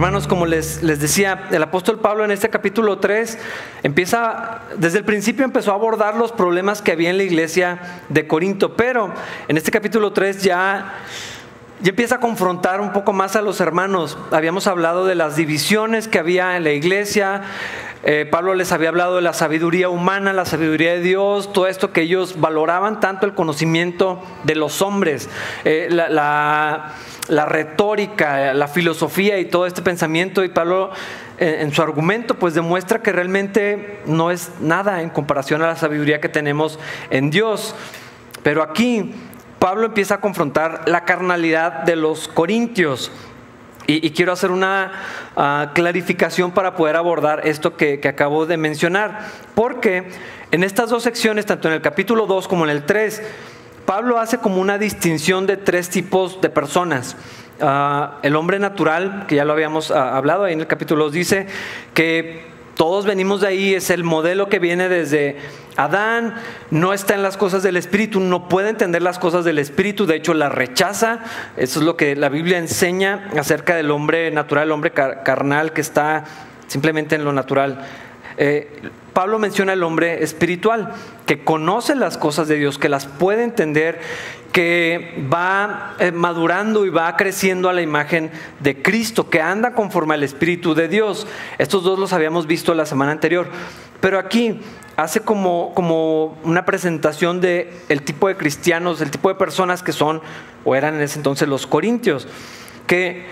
Hermanos, como les, les decía, el apóstol Pablo en este capítulo 3 empieza, desde el principio empezó a abordar los problemas que había en la iglesia de Corinto, pero en este capítulo 3 ya y empieza a confrontar un poco más a los hermanos. Habíamos hablado de las divisiones que había en la iglesia. Eh, Pablo les había hablado de la sabiduría humana, la sabiduría de Dios, todo esto que ellos valoraban tanto el conocimiento de los hombres, eh, la, retórica, la filosofía y todo este pensamiento. Y Pablo en, su argumento pues demuestra que realmente no es nada en comparación a la sabiduría que tenemos en Dios. Pero aquí Pablo empieza a confrontar la carnalidad de los corintios. Y, quiero hacer una ah, clarificación para poder abordar esto que, acabo de mencionar. Porque en estas dos secciones, tanto en el capítulo 2 como en el 3, Pablo hace como una distinción de tres tipos de personas. Ah, el hombre natural, que ya lo habíamos ah, hablado ahí en el capítulo 2, dice que todos venimos de ahí, es el modelo que viene desde Adán, no está en las cosas del Espíritu, no puede entender las cosas del Espíritu, de hecho las rechaza. Eso es lo que la Biblia enseña acerca del hombre natural, el hombre carnal que está simplemente en lo natural. Eh, Pablo menciona al hombre espiritual, que conoce las cosas de Dios, que las puede entender, que va eh, madurando y va creciendo a la imagen de Cristo, que anda conforme al Espíritu de Dios. Estos dos los habíamos visto la semana anterior. Pero aquí hace como, como una presentación de el tipo de cristianos, el tipo de personas que son, o eran en ese entonces los corintios, que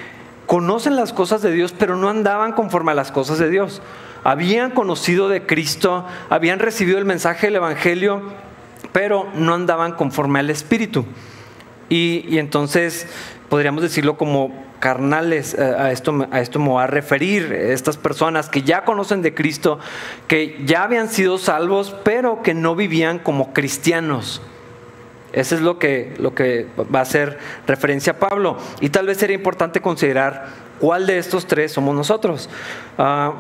conocen las cosas de Dios, pero no andaban conforme a las cosas de Dios habían conocido de Cristo, habían recibido el mensaje del Evangelio, pero no andaban conforme al Espíritu. Y, entonces podríamos decirlo como carnales, eh, a esto, a esto me voy a referir, estas personas que ya conocen de Cristo, que ya habían sido salvos, pero que no vivían como cristianos. Eso es lo que, lo que va a hacer referencia a Pablo. Y tal vez sería importante considerar cuál de estos tres somos nosotros. Ah,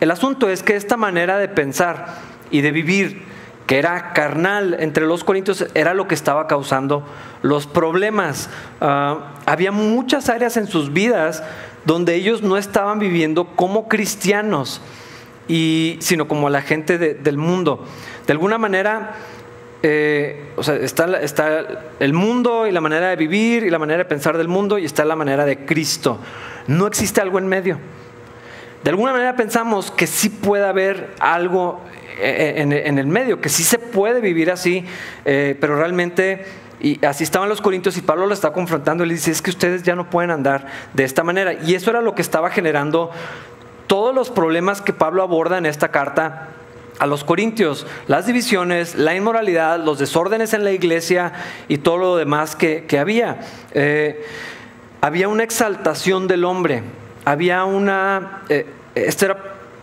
el asunto es que esta manera de pensar y de vivir, que era carnal entre los corintios, era lo que estaba causando los problemas. Ah, había muchas áreas en sus vidas donde ellos no estaban viviendo como cristianos, y, sino como la gente del mundo. De alguna manera, eh, está el mundo y la manera de vivir y la manera de pensar del mundo y está la manera de Cristo. No existe algo en medio. De alguna manera pensamos que sí puede haber algo eh, en, el medio, que sí se puede vivir así, eh, pero realmente, y así estaban los corintios y Pablo lo está confrontando y le dice, es que ustedes ya no pueden andar de esta manera. Y eso era lo que estaba generando todos los problemas que Pablo aborda en esta carta a los corintios, las divisiones, la inmoralidad, los desórdenes en la iglesia y todo lo demás que, había. Eh, había una exaltación del hombre había una, eh, esto, era,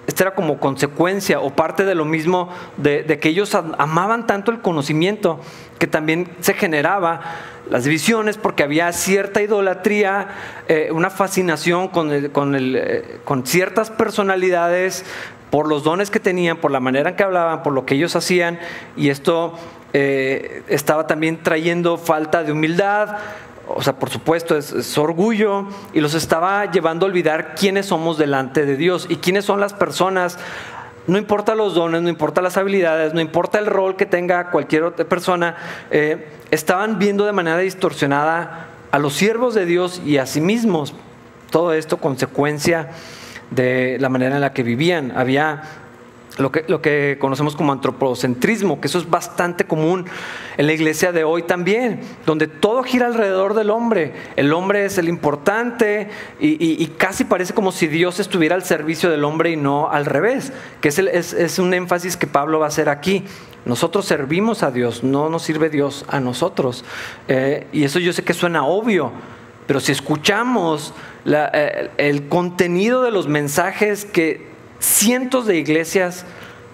era, como consecuencia o parte de lo mismo de, que ellos amaban tanto el conocimiento que también se generaba las divisiones porque había cierta idolatría, eh, una fascinación con, con, eh, con ciertas personalidades por los dones que tenían, por la manera en que hablaban, por lo que ellos hacían, y esto estaba también trayendo falta de humildad, o sea, por supuesto, es, orgullo y los estaba llevando a olvidar quiénes somos delante de Dios y quiénes son las personas. No importa los dones, no importa las habilidades, no importa el rol que tenga cualquier otra persona, eh, estaban viendo de manera distorsionada a los siervos de Dios y a sí mismos. Todo esto consecuencia de la manera en la que vivían. Había lo que, lo que conocemos como antropocentrismo, que eso es bastante común en la iglesia de hoy también, donde todo gira alrededor del hombre. El hombre es el importante y, casi parece como si Dios estuviera al servicio del hombre y no al revés, que es, es, un énfasis que Pablo va a hacer aquí. Nosotros servimos a Dios, no nos sirve Dios a nosotros. Eh, y eso yo sé que suena obvio, pero si escuchamos eh, el contenido de los mensajes que cientos de iglesias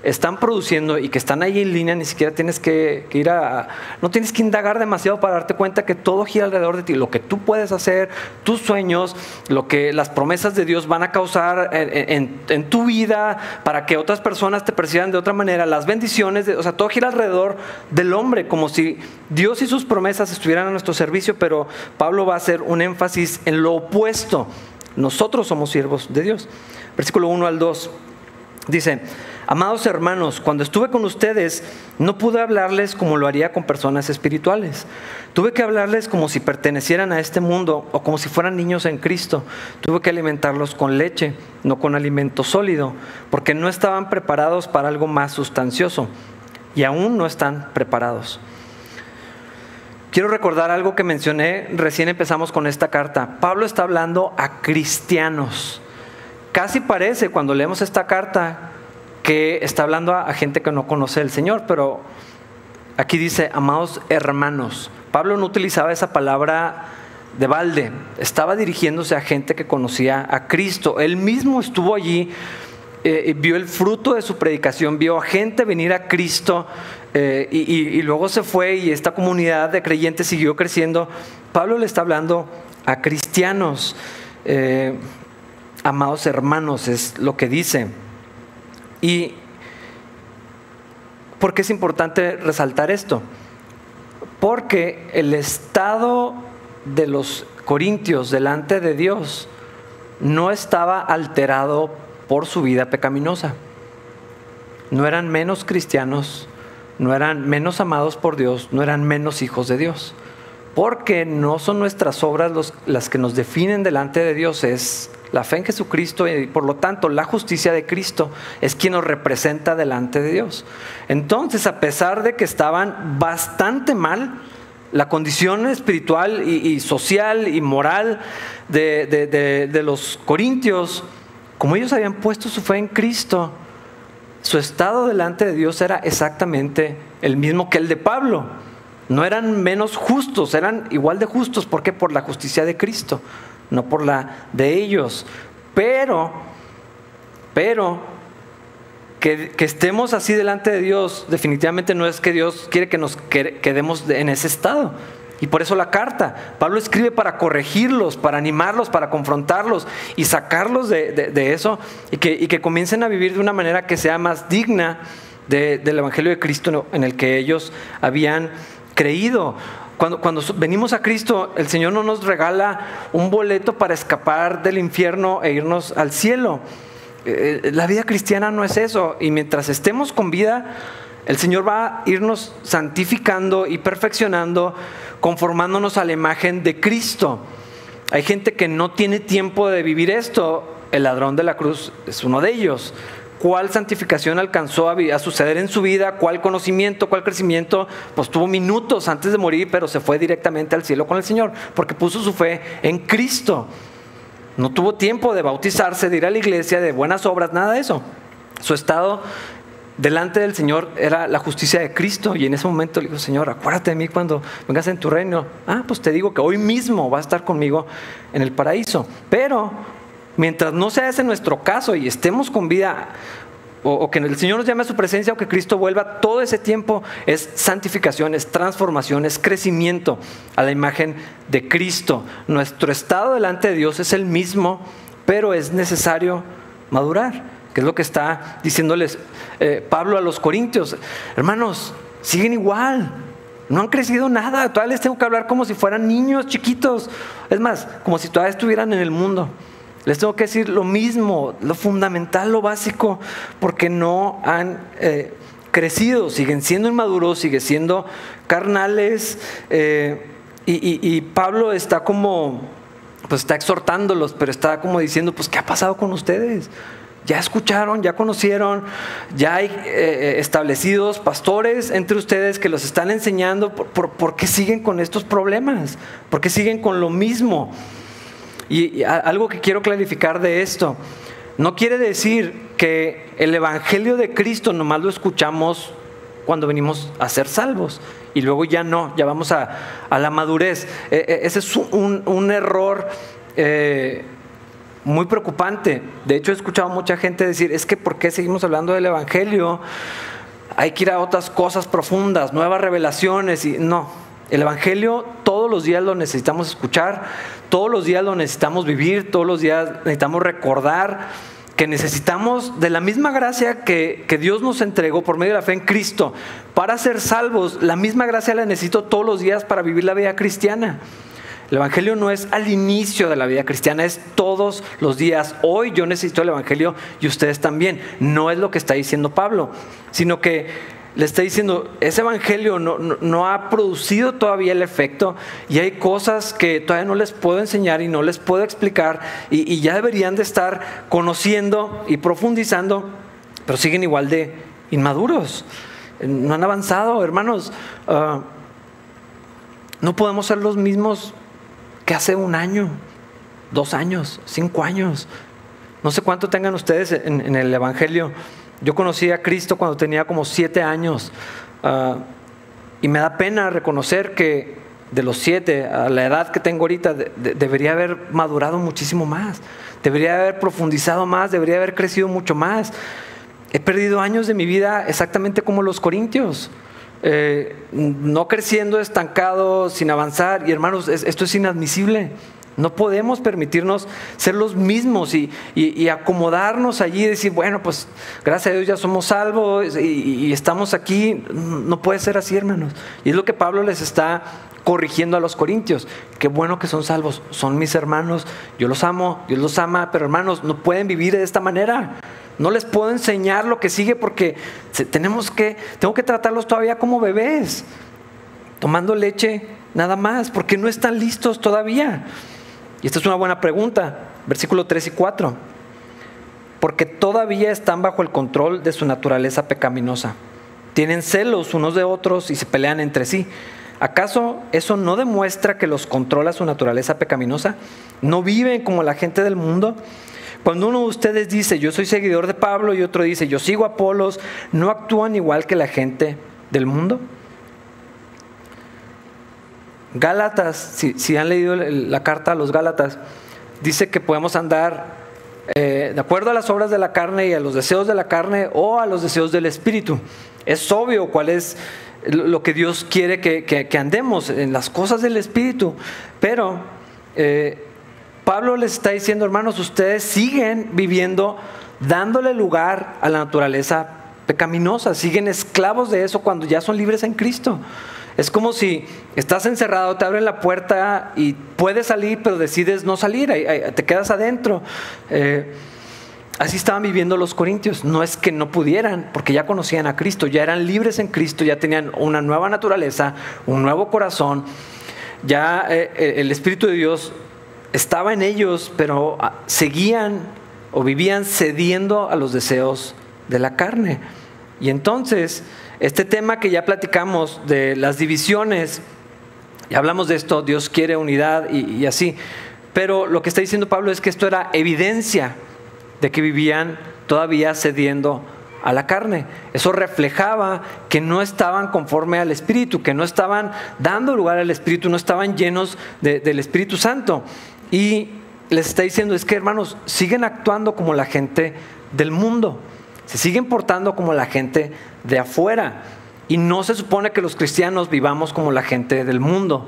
están produciendo y que están ahí en línea, ni siquiera tienes que, ir a, no tienes que indagar demasiado para darte cuenta que todo gira alrededor de ti, lo que tú puedes hacer, tus sueños, lo que las promesas de Dios van a causar en, tu vida para que otras personas te perciban de otra manera, las bendiciones, o sea, todo gira alrededor del hombre, como si Dios y sus promesas estuvieran a nuestro servicio, pero Pablo va a hacer un énfasis en lo opuesto nosotros somos siervos de Dios. Versículo 1 al 2 dice, Amados hermanos, cuando estuve con ustedes no pude hablarles como lo haría con personas espirituales. Tuve que hablarles como si pertenecieran a este mundo o como si fueran niños en Cristo. Tuve que alimentarlos con leche, no con alimento sólido, porque no estaban preparados para algo más sustancioso y aún no están preparados. Quiero recordar algo que mencioné, recién empezamos con esta carta. Pablo está hablando a cristianos. Casi parece cuando leemos esta carta que está hablando a, gente que no conoce al Señor, pero aquí dice, amados hermanos. Pablo no utilizaba esa palabra de balde, estaba dirigiéndose a gente que conocía a Cristo. Él mismo estuvo allí, eh, vio el fruto de su predicación, vio a gente venir a Cristo eh, y, luego se fue y esta comunidad de creyentes siguió creciendo. Pablo le está hablando a cristianos, eh, amados hermanos, es lo que dice. ¿Y por qué es importante resaltar esto? Porque el estado de los corintios delante de Dios no estaba alterado por su vida pecaminosa. No eran menos cristianos, no eran menos amados por Dios, no eran menos hijos de Dios. Porque no son nuestras obras las que nos definen delante de Dios, es la fe en Jesucristo y por lo tanto la justicia de Cristo es quien nos representa delante de Dios. Entonces, a pesar de que estaban bastante mal, la condición espiritual y, social y moral de, de los corintios, como ellos habían puesto su fe en Cristo, su estado delante de Dios era exactamente el mismo que el de Pablo. No eran menos justos, eran igual de justos. ¿Por qué? Por la justicia de Cristo no por la de ellos. Pero, pero, que, estemos así delante de Dios, definitivamente no es que Dios quiere que nos quedemos en ese estado. Y por eso la carta. Pablo escribe para corregirlos, para animarlos, para confrontarlos y sacarlos de, eso y que, y que, comiencen a vivir de una manera que sea más digna del Evangelio de Cristo en el que ellos habían creído. Cuando, cuando, venimos a Cristo, el Señor no nos regala un boleto para escapar del infierno e irnos al cielo. Eh, eh, la vida cristiana no es eso. Y mientras estemos con vida, el Señor va a irnos santificando y perfeccionando, conformándonos a la imagen de Cristo. Hay gente que no tiene tiempo de vivir esto. El ladrón de la cruz es uno de ellos cuál santificación alcanzó a, suceder en su vida, cuál conocimiento, cuál crecimiento, pues tuvo minutos antes de morir, pero se fue directamente al cielo con el Señor, porque puso su fe en Cristo. No tuvo tiempo de bautizarse, de ir a la iglesia, de buenas obras, nada de eso. Su estado delante del Señor era la justicia de Cristo y en ese momento le dijo, Señor, acuérdate de mí cuando vengas en tu reino. Ah, pues te digo que hoy mismo va a estar conmigo en el paraíso. Pero Mientras no sea ese nuestro caso y estemos con vida, o, que el Señor nos llame a su presencia o que Cristo vuelva, todo ese tiempo es santificación, es transformación, es crecimiento a la imagen de Cristo. Nuestro estado delante de Dios es el mismo, pero es necesario madurar, que es lo que está diciéndoles eh, Pablo a los Corintios. Hermanos, siguen igual, no han crecido nada, todavía les tengo que hablar como si fueran niños chiquitos, es más, como si todavía estuvieran en el mundo. Les tengo que decir lo mismo, lo fundamental, lo básico, porque no han eh, crecido, siguen siendo inmaduros, siguen siendo carnales. Eh, y, Pablo está como, pues está exhortándolos, pero está como diciendo, pues, ¿qué ha pasado con ustedes? Ya escucharon, ya conocieron, ya hay eh, establecidos pastores entre ustedes que los están enseñando. ¿Por, qué siguen con estos problemas? ¿Por qué siguen con lo mismo? Y, algo que quiero clarificar de esto, no quiere decir que el Evangelio de Cristo nomás lo escuchamos cuando venimos a ser salvos y luego ya no, ya vamos a, la madurez. E, e, ese es un, error eh, muy preocupante. De hecho, he escuchado mucha gente decir, es que ¿por qué seguimos hablando del Evangelio? Hay que ir a otras cosas profundas, nuevas revelaciones y no. El Evangelio todos los días lo necesitamos escuchar, todos los días lo necesitamos vivir, todos los días necesitamos recordar que necesitamos de la misma gracia que, Dios nos entregó por medio de la fe en Cristo para ser salvos. La misma gracia la necesito todos los días para vivir la vida cristiana. El Evangelio no es al inicio de la vida cristiana, es todos los días. Hoy yo necesito el Evangelio y ustedes también. No es lo que está diciendo Pablo, sino que le está diciendo, ese Evangelio no, ha producido todavía el efecto y hay cosas que todavía no les puedo enseñar y no les puedo explicar y, ya deberían de estar conociendo y profundizando, pero siguen igual de inmaduros. No han avanzado, hermanos. Ah, no podemos ser los mismos que hace un año, dos años, cinco años. No sé cuánto tengan ustedes en, el Evangelio. Yo conocí a Cristo cuando tenía como siete años ah, y me da pena reconocer que de los siete a la edad que tengo ahorita debería haber madurado muchísimo más, debería haber profundizado más, debería haber crecido mucho más. He perdido años de mi vida exactamente como los corintios. Eh, no creciendo, estancado, sin avanzar. Y hermanos, esto es inadmisible. No podemos permitirnos ser los mismos y, acomodarnos allí y decir, bueno, pues gracias a Dios ya somos salvos y, estamos aquí. No puede ser así, hermanos. Y es lo que Pablo les está corrigiendo a los corintios. Qué bueno que son salvos, son mis hermanos, yo los amo, Dios los ama, pero hermanos, no pueden vivir de esta manera. No les puedo enseñar lo que sigue porque tenemos que, tengo que tratarlos todavía como bebés, tomando leche nada más, porque no están listos todavía. Y esta es una buena pregunta, versículo 3 y 4. Porque todavía están bajo el control de su naturaleza pecaminosa. Tienen celos unos de otros y se pelean entre sí. ¿Acaso eso no demuestra que los controla su naturaleza pecaminosa? ¿No viven como la gente del mundo? Cuando uno de ustedes dice, yo soy seguidor de Pablo y otro dice, yo sigo a Apolos, ¿no actúan igual que la gente del mundo? Gálatas, si, han leído la carta a los Gálatas, dice que podemos andar eh, de acuerdo a las obras de la carne y a los deseos de la carne o a los deseos del Espíritu. Es obvio cuál es lo que Dios quiere que, andemos en las cosas del Espíritu, pero eh, Pablo les está diciendo, hermanos, ustedes siguen viviendo dándole lugar a la naturaleza pecaminosa, siguen esclavos de eso cuando ya son libres en Cristo. Es como si estás encerrado, te abren la puerta y puedes salir, pero decides no salir, te quedas adentro. Eh, así estaban viviendo los corintios. No es que no pudieran, porque ya conocían a Cristo, ya eran libres en Cristo, ya tenían una nueva naturaleza, un nuevo corazón. Ya eh, el Espíritu de Dios estaba en ellos, pero ah, seguían o vivían cediendo a los deseos de la carne. Y entonces, este tema que ya platicamos de las divisiones, ya hablamos de esto, Dios quiere unidad y, así, pero lo que está diciendo Pablo es que esto era evidencia de que vivían todavía cediendo a la carne. Eso reflejaba que no estaban conforme al Espíritu, que no estaban dando lugar al Espíritu, no estaban llenos del Espíritu Santo. Y les está diciendo, es que hermanos, siguen actuando como la gente del mundo, se siguen portando como la gente de afuera. Y no se supone que los cristianos vivamos como la gente del mundo.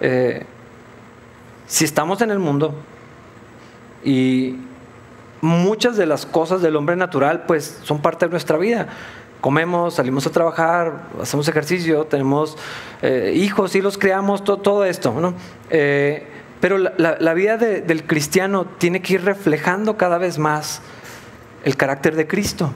Eh, si estamos en el mundo y muchas de las cosas del hombre natural pues son parte de nuestra vida. Comemos, salimos a trabajar, hacemos ejercicio, tenemos eh, hijos y los criamos, todo, esto. ¿no? Eh, pero la, vida del cristiano tiene que ir reflejando cada vez más el carácter de Cristo.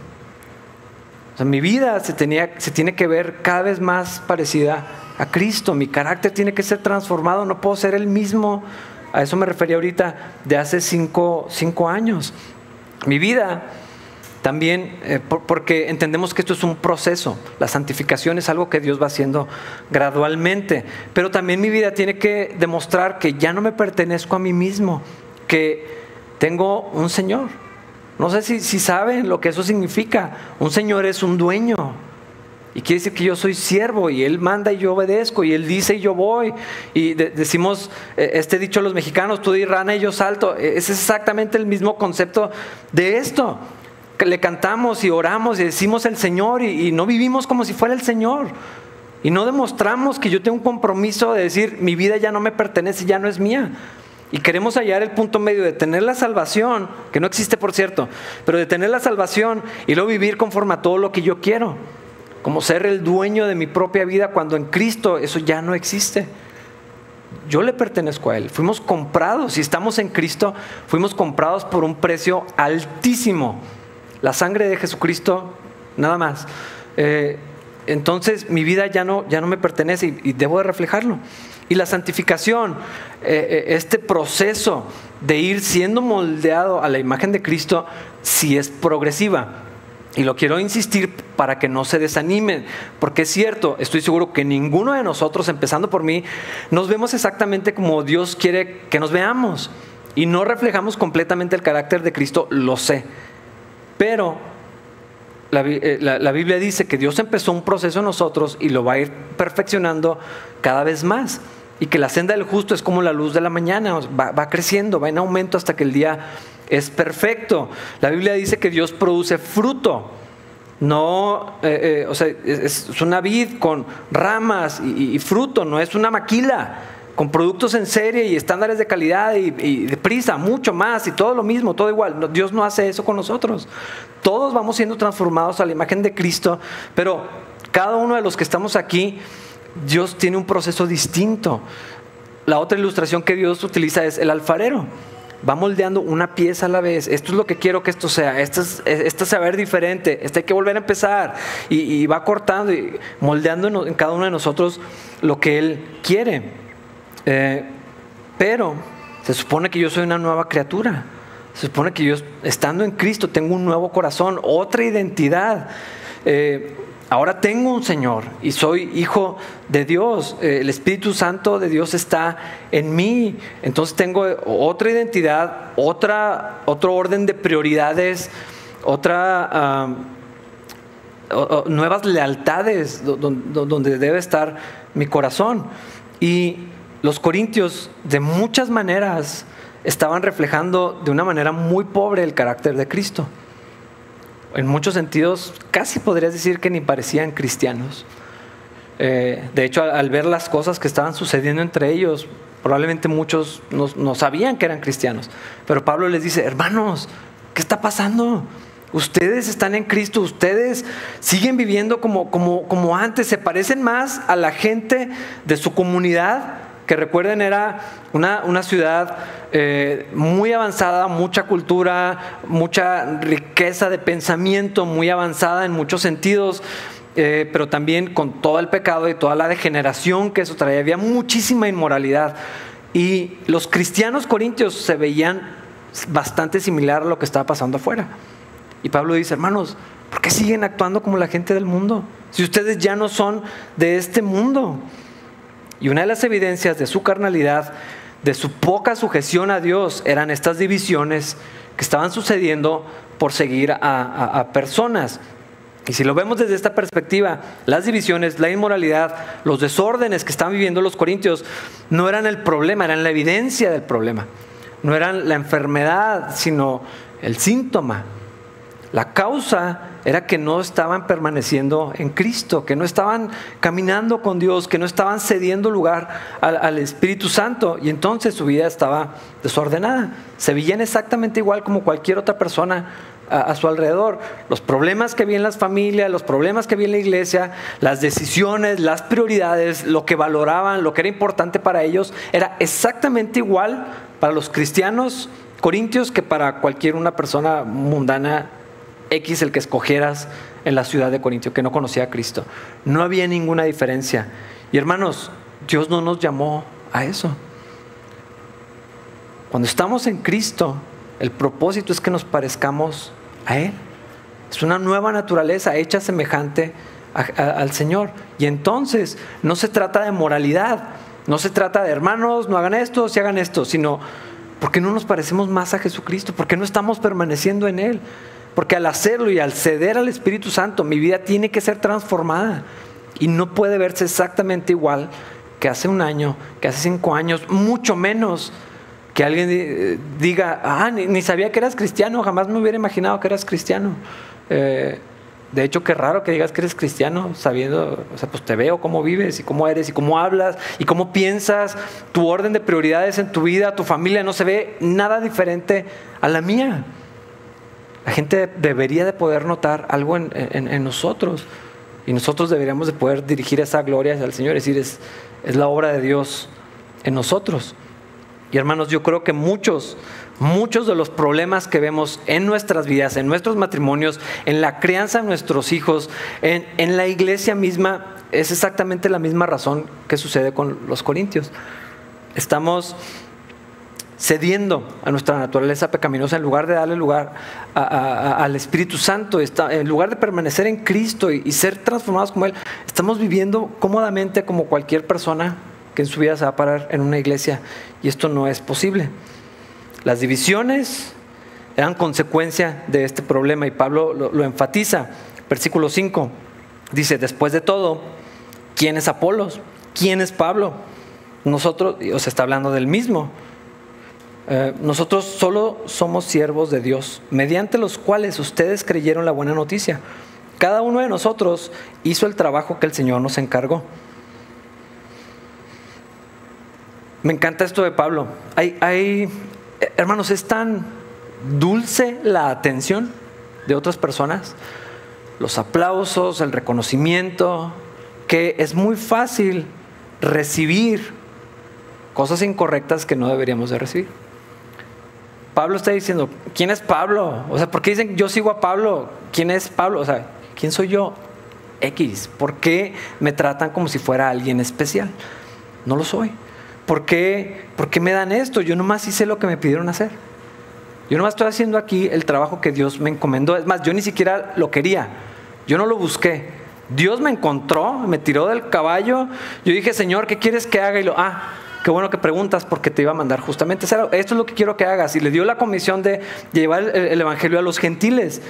Mi vida se, tenía, se tiene que ver cada vez más parecida a Cristo. Mi carácter tiene que ser transformado. No puedo ser el mismo. A eso me refería ahorita de hace cinco, cinco años. Mi vida también eh, porque entendemos que esto es un proceso, la santificación es algo que Dios va haciendo gradualmente, pero también mi vida tiene que demostrar que ya no me pertenezco a mí mismo, que tengo un Señor. No sé si, si saben lo que eso significa. Un Señor es un dueño, y quiere decir que yo soy siervo y Él manda y yo obedezco y Él dice y yo voy. Y decimos eh, este dicho los mexicanos, tú di rana y yo salto. E, es exactamente el mismo concepto de esto le cantamos y oramos y decimos el Señor y, no vivimos como si fuera el Señor. Y no demostramos que yo tengo un compromiso de decir, mi vida ya no me pertenece, ya no es mía. Y queremos hallar el punto medio de tener la salvación, que no existe por cierto, pero de tener la salvación y luego vivir conforme a todo lo que yo quiero. Como ser el dueño de mi propia vida cuando en Cristo eso ya no existe. yo le pertenezco a Él. Fuimos comprados, si estamos en Cristo, fuimos comprados por un precio altísimo. La sangre de Jesucristo, nada más. Eh, entonces mi vida ya no, ya no me pertenece y, debo de reflejarlo. Y la santificación, eh, eh, este proceso de ir siendo moldeado a la imagen de Cristo, si es progresiva. Y lo quiero insistir para que no se desanimen, porque es cierto, estoy seguro que ninguno de nosotros, empezando por mí, nos vemos exactamente como Dios quiere que nos veamos. Y no reflejamos completamente el carácter de Cristo, lo sé. Pero la, eh, Biblia dice que Dios empezó un proceso en nosotros y lo va a ir perfeccionando cada vez más. Y que la senda del justo es como la luz de la mañana, va, creciendo, va en aumento hasta que el día es perfecto. La Biblia dice que Dios produce fruto. No, eh, eh, o sea, es, una vid con ramas y, fruto, no es una maquila con productos en serie y estándares de calidad y, y, de prisa, mucho más y todo lo mismo, todo igual. Dios no hace eso con nosotros. Todos vamos siendo transformados a la imagen de Cristo, pero cada uno de los que estamos aquí, Dios tiene un proceso distinto. La otra ilustración que Dios utiliza es el alfarero va moldeando una pieza a la vez. Esto es lo que quiero que esto sea. Esto es, esto saber diferente. Esto hay que volver a empezar. Y, va cortando y moldeando en, cada uno de nosotros lo que Él quiere. Eh, pero se supone que yo soy una nueva criatura. Se supone que yo, estando en Cristo, tengo un nuevo corazón, otra identidad. Eh, ahora tengo un Señor y soy hijo de Dios. Eh, el Espíritu Santo de Dios está en mí. Entonces tengo otra identidad, otra, otro orden de prioridades, otra nuevas lealtades donde debe estar mi corazón. Y los corintios de muchas maneras estaban reflejando de una manera muy pobre el carácter de Cristo en muchos sentidos casi podrías decir que ni parecían cristianos. Eh, de hecho, al, ver las cosas que estaban sucediendo entre ellos, probablemente muchos no, sabían que eran cristianos. Pero Pablo les dice, hermanos, ¿qué está pasando? Ustedes están en Cristo, ustedes siguen viviendo como, como, como antes, se parecen más a la gente de su comunidad que recuerden era una, ciudad eh, muy avanzada, mucha cultura, mucha riqueza de pensamiento, muy avanzada en muchos sentidos, eh, pero también con todo el pecado y toda la degeneración que eso traía. Había muchísima inmoralidad. Y los cristianos corintios se veían bastante similar a lo que estaba pasando afuera. Y Pablo dice, hermanos, ¿por qué siguen actuando como la gente del mundo? Si ustedes ya no son de este mundo. Y una de las evidencias de su carnalidad, de su poca sujeción a Dios, eran estas divisiones que estaban sucediendo por seguir a, personas. Y si lo vemos desde esta perspectiva, las divisiones, la inmoralidad, los desórdenes que estaban viviendo los corintios no eran el problema, eran la evidencia del problema. No eran la enfermedad, sino el síntoma. La causa era que no estaban permaneciendo en Cristo, que no estaban caminando con Dios, que no estaban cediendo lugar al, Espíritu Santo y entonces su vida estaba desordenada. Se veían exactamente igual como cualquier otra persona a, su alrededor. Los problemas que había en las familias, los problemas que había en la iglesia, las decisiones, las prioridades, lo que valoraban, lo que era importante para ellos, era exactamente igual para los cristianos corintios que para cualquier una persona mundana X el que escogieras en la ciudad de Corintio, que no conocía a Cristo. No había ninguna diferencia. Y hermanos, Dios no nos llamó a eso. Cuando estamos en Cristo, el propósito es que nos parezcamos a Él. Es una nueva naturaleza hecha semejante al Señor. Y entonces no se trata de moralidad, no se trata de hermanos, no hagan esto, si hagan esto, sino porque no nos parecemos más a Jesucristo, porque no estamos permaneciendo en Él. Porque al hacerlo y al ceder al Espíritu Santo, mi vida tiene que ser transformada. Y no puede verse exactamente igual que hace un año, que hace cinco años, mucho menos que alguien diga, ah, ni, sabía que eras cristiano, jamás me hubiera imaginado que eras cristiano. Eh, de hecho, qué raro que digas que eres cristiano, sabiendo, o sea, pues te veo cómo vives y cómo eres y cómo hablas y cómo piensas, tu orden de prioridades en tu vida, tu familia, no se ve nada diferente a la mía. La gente debería de poder notar algo en, nosotros y nosotros deberíamos de poder dirigir esa gloria al Señor, es decir, es, es la obra de Dios en nosotros. Y hermanos, yo creo que muchos, muchos de los problemas que vemos en nuestras vidas, en nuestros matrimonios, en la crianza de nuestros hijos, en, en la iglesia misma, es exactamente la misma razón que sucede con los corintios. Estamos cediendo a nuestra naturaleza pecaminosa en lugar de darle lugar al Espíritu Santo, en lugar de permanecer en Cristo y, ser transformados como Él, estamos viviendo cómodamente como cualquier persona que en su vida se va a parar en una iglesia y esto no es posible. Las divisiones eran consecuencia de este problema y Pablo lo, lo enfatiza. Versículo 5 dice, después de todo, ¿quién es Apolos? ¿Quién es Pablo? Nosotros, os está hablando del mismo. Eh, nosotros solo somos siervos de Dios, mediante los cuales ustedes creyeron la buena noticia. Cada uno de nosotros hizo el trabajo que el Señor nos encargó. Me encanta esto de Pablo. Hay, hay, hermanos, es tan dulce la atención de otras personas, los aplausos, el reconocimiento, que es muy fácil recibir cosas incorrectas que no deberíamos de recibir. Pablo está diciendo, ¿quién es Pablo? O sea, ¿por qué dicen yo sigo a Pablo? ¿Quién es Pablo? O sea, ¿quién soy yo? X. ¿Por qué me tratan como si fuera alguien especial? No lo soy. ¿Por qué, ¿Por qué me dan esto? Yo nomás hice lo que me pidieron hacer. Yo nomás estoy haciendo aquí el trabajo que Dios me encomendó. Es más, yo ni siquiera lo quería. Yo no lo busqué. Dios me encontró, me tiró del caballo. Yo dije, Señor, ¿qué quieres que haga? Y lo, ah, qué bueno que preguntas porque te iba a mandar justamente. Esto es lo que quiero que hagas. Y le dio la comisión de llevar el, Evangelio a los gentiles.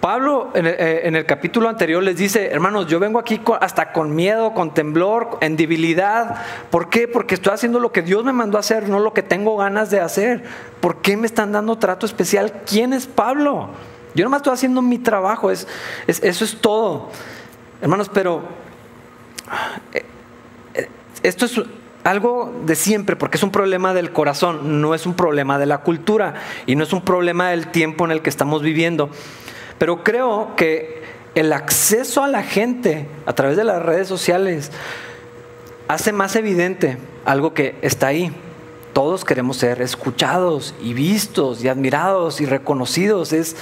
Pablo eh, en el, capítulo anterior les dice, hermanos, yo vengo aquí hasta con miedo, con temblor, en debilidad. ¿Por qué? Porque estoy haciendo lo que Dios me mandó a hacer, no lo que tengo ganas de hacer. ¿Por qué me están dando trato especial? ¿Quién es Pablo? Yo nomás estoy haciendo mi trabajo, es, eso es todo. Hermanos, pero eh, eh, esto es algo de siempre, porque es un problema del corazón, no es un problema de la cultura y no es un problema del tiempo en el que estamos viviendo. Pero creo que el acceso a la gente a través de las redes sociales hace más evidente algo que está ahí. Todos queremos ser escuchados y vistos y admirados y reconocidos. Es,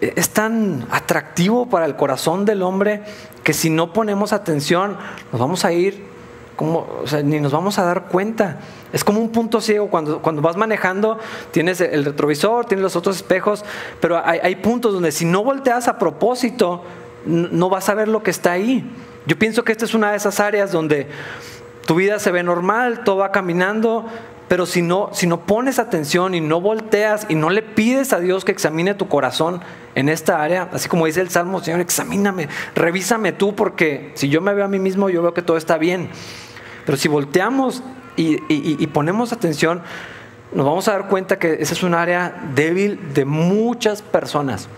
es tan atractivo para el corazón del hombre que si no ponemos atención nos vamos a ir ni nos vamos a dar cuenta. Es como un punto ciego cuando, cuando vas manejando, tienes el retrovisor, tienes los otros espejos, pero hay, hay puntos donde si no volteas a propósito, no vas a ver lo que está ahí. Yo pienso que esta es una de esas áreas donde tu vida se ve normal, todo va caminando, pero si no, si no pones atención y no volteas y no le pides a Dios que examine tu corazón en esta área, así como dice el Salmo, Señor, examíname, revísame tú, porque si yo me veo a mí mismo, yo veo que todo está bien. Pero si volteamos y, ponemos atención, nos vamos a dar cuenta que esa es un área débil de muchas personas.